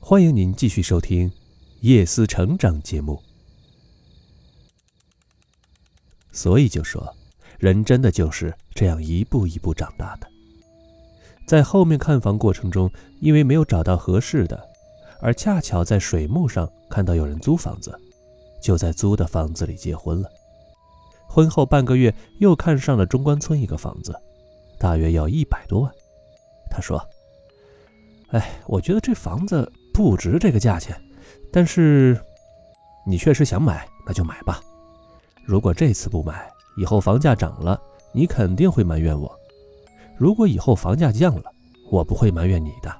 欢迎您继续收听《夜思成长》节目。所以就说，人真的就是这样一步一步长大的。在后面看房过程中，因为没有找到合适的，而恰巧在水木上看到有人租房子，就在租的房子里结婚了。婚后半个月，又看上了中关村一个房子，大约要一百多万。他说：“哎，我觉得这房子不值这个价钱，但是你确实想买，那就买吧。如果这次不买，以后房价涨了，你肯定会埋怨我；如果以后房价降了，我不会埋怨你的。”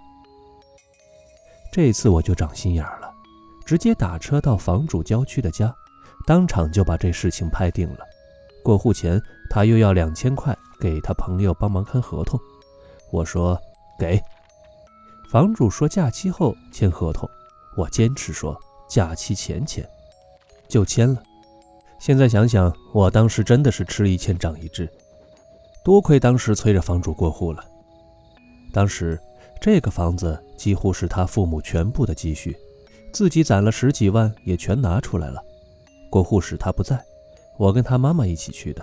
这次我就长心眼了，直接打车到房主郊区的家，当场就把这事情拍定了。过户前，他又要两千块给他朋友帮忙看合同。我说给，房主说假期后签合同，我坚持说假期前签，就签了。现在想想，我当时真的是吃一堑长一智，多亏当时催着房主过户了。当时这个房子几乎是他父母全部的积蓄，自己攒了十几万也全拿出来了。过户时他不在，我跟他妈妈一起去的。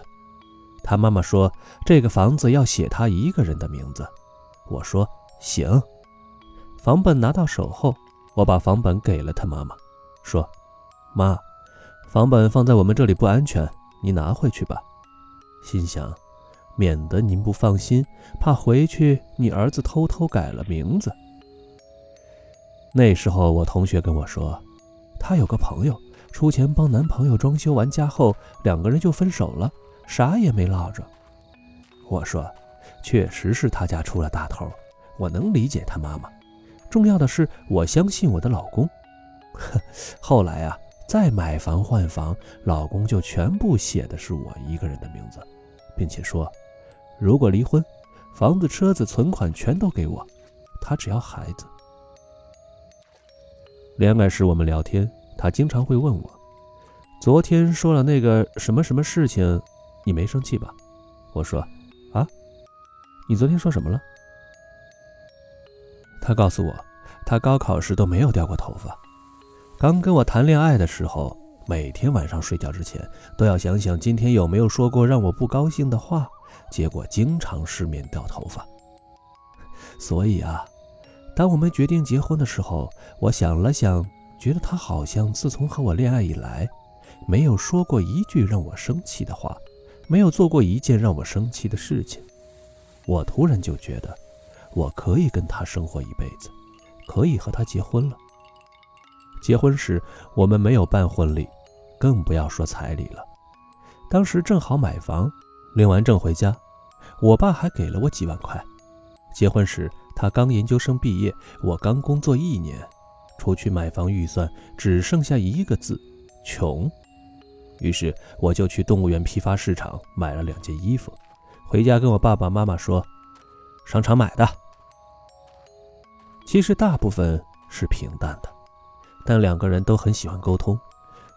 他妈妈说：“这个房子要写他一个人的名字。”我说：“行。”房本拿到手后，我把房本给了他妈妈，说：“妈，房本放在我们这里不安全，你拿回去吧。”心想，免得您不放心，怕回去你儿子偷偷改了名字。那时候我同学跟我说，他有个朋友出钱帮男朋友装修完家后，两个人就分手了。啥也没落着。我说，确实是他家出了大头，我能理解他妈妈。重要的是，我相信我的老公。呵后来啊，再买房换房，老公就全部写的是我一个人的名字，并且说，如果离婚，房子、车子、存款全都给我，他只要孩子。恋爱时我们聊天，他经常会问我，昨天说了那个什么什么事情。你没生气吧？我说，啊，你昨天说什么了？他告诉我，他高考时都没有掉过头发。刚跟我谈恋爱的时候，每天晚上睡觉之前都要想想今天有没有说过让我不高兴的话，结果经常失眠掉头发。所以啊，当我们决定结婚的时候，我想了想，觉得他好像自从和我恋爱以来，没有说过一句让我生气的话。没有做过一件让我生气的事情，我突然就觉得，我可以跟他生活一辈子，可以和他结婚了。结婚时我们没有办婚礼，更不要说彩礼了。当时正好买房，领完证回家，我爸还给了我几万块。结婚时他刚研究生毕业，我刚工作一年，除去买房预算，只剩下一个字：穷。于是我就去动物园批发市场买了两件衣服，回家跟我爸爸妈妈说：“商场买的。”其实大部分是平淡的，但两个人都很喜欢沟通，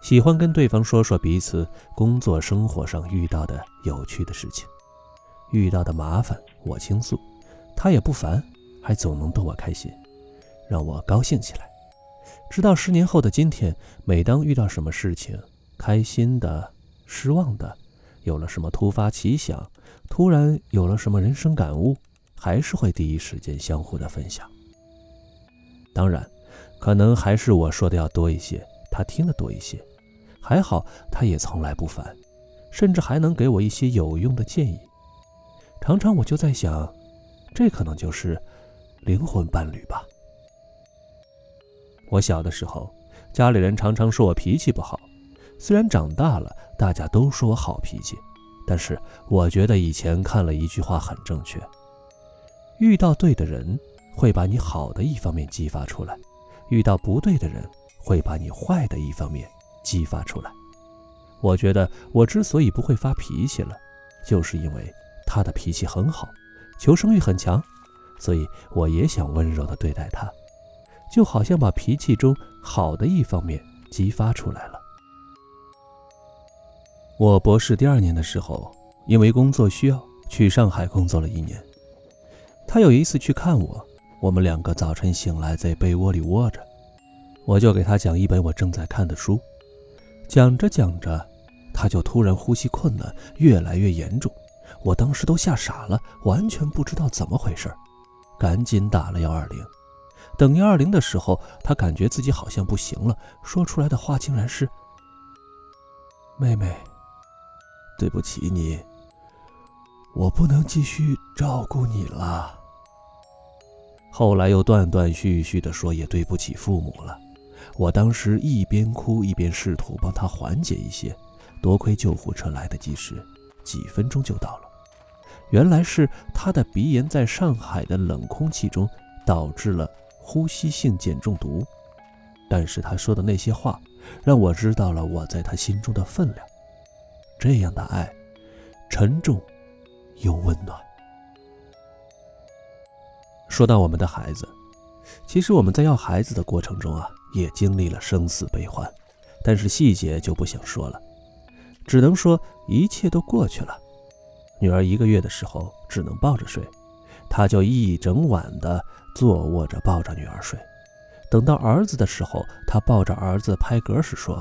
喜欢跟对方说说彼此工作生活上遇到的有趣的事情，遇到的麻烦我倾诉，他也不烦，还总能逗我开心，让我高兴起来。直到十年后的今天，每当遇到什么事情，开心的、失望的，有了什么突发奇想，突然有了什么人生感悟，还是会第一时间相互的分享。当然，可能还是我说的要多一些，他听的多一些。还好，他也从来不烦，甚至还能给我一些有用的建议。常常我就在想，这可能就是灵魂伴侣吧。我小的时候，家里人常常说我脾气不好。虽然长大了，大家都说我好脾气，但是我觉得以前看了一句话很正确：遇到对的人，会把你好的一方面激发出来；遇到不对的人，会把你坏的一方面激发出来。我觉得我之所以不会发脾气了，就是因为他的脾气很好，求生欲很强，所以我也想温柔地对待他，就好像把脾气中好的一方面激发出来了。我博士第二年的时候，因为工作需要去上海工作了一年。他有一次去看我，我们两个早晨醒来在被窝里窝着，我就给他讲一本我正在看的书，讲着讲着，他就突然呼吸困难，越来越严重。我当时都吓傻了，完全不知道怎么回事，赶紧打了幺二零。等幺二零的时候，他感觉自己好像不行了，说出来的话竟然是：“妹妹，对不起你，我不能继续照顾你了。”后来又断断续续的说也对不起父母了。我当时一边哭一边试图帮他缓解一些，多亏救护车来得及时，几分钟就到了。原来是他的鼻炎在上海的冷空气中导致了呼吸性碱中毒，但是他说的那些话让我知道了我在他心中的分量。这样的爱，沉重又温暖。说到我们的孩子，其实我们在要孩子的过程中啊，也经历了生死悲欢，但是细节就不想说了，只能说一切都过去了。女儿一个月的时候只能抱着睡，他就一整晚的坐卧着抱着女儿睡。等到儿子的时候，他抱着儿子拍嗝时说：“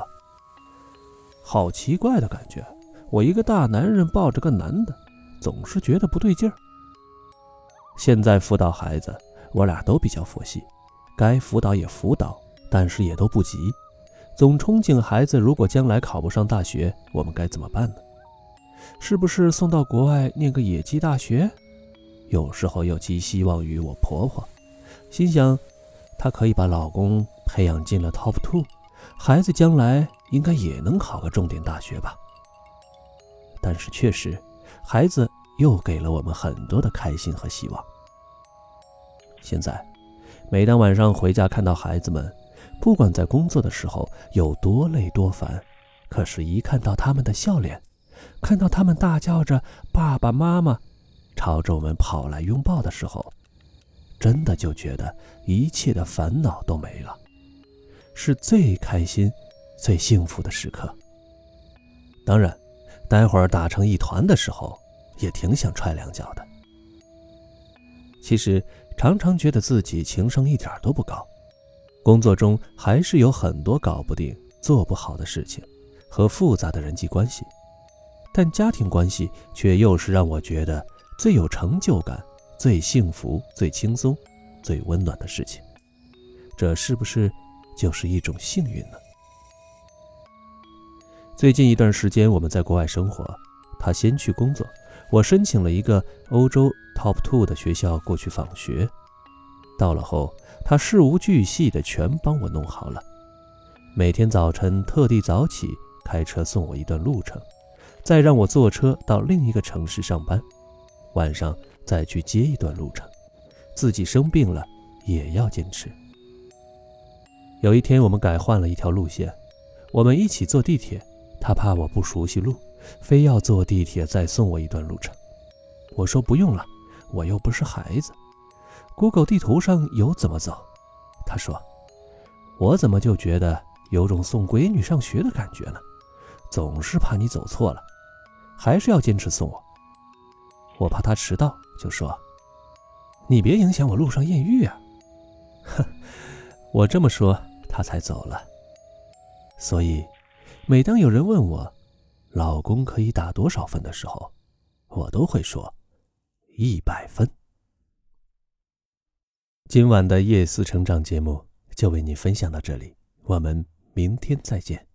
好奇怪的感觉，我一个大男人抱着个男的，总是觉得不对劲儿。”现在辅导孩子，我俩都比较佛系，该辅导也辅导，但是也都不急，总憧憬孩子如果将来考不上大学，我们该怎么办呢？是不是送到国外念个野鸡大学？有时候又寄希望于我婆婆，心想，她可以把老公培养进了 Top Two，孩子将来应该也能考个重点大学吧。但是确实，孩子又给了我们很多的开心和希望。现在，每当晚上回家看到孩子们，不管在工作的时候有多累多烦，可是，一看到他们的笑脸。看到他们大叫着“爸爸妈妈”，朝着我们跑来拥抱的时候，真的就觉得一切的烦恼都没了，是最开心、最幸福的时刻。当然，待会儿打成一团的时候，也挺想踹两脚的。其实，常常觉得自己情商一点都不高，工作中还是有很多搞不定、做不好的事情和复杂的人际关系。但家庭关系却又是让我觉得最有成就感、最幸福、最轻松、最温暖的事情。这是不是就是一种幸运呢？最近一段时间我们在国外生活，他先去工作，我申请了一个欧洲 Top Two 的学校过去访学。到了后，他事无巨细的全帮我弄好了，每天早晨特地早起开车送我一段路程。再让我坐车到另一个城市上班，晚上再去接一段路程，自己生病了也要坚持。有一天我们改换了一条路线，我们一起坐地铁，他怕我不熟悉路，非要坐地铁再送我一段路程。我说不用了，我又不是孩子，Google 地图上有怎么走。他说，我怎么就觉得有种送闺女上学的感觉呢？总是怕你走错了。还是要坚持送我，我怕他迟到，就说：“你别影响我路上艳遇啊！” 哼，我这么说，他才走了。所以，每当有人问我，老公可以打多少分的时候，我都会说一百分。今晚的夜思成长节目就为你分享到这里，我们明天再见。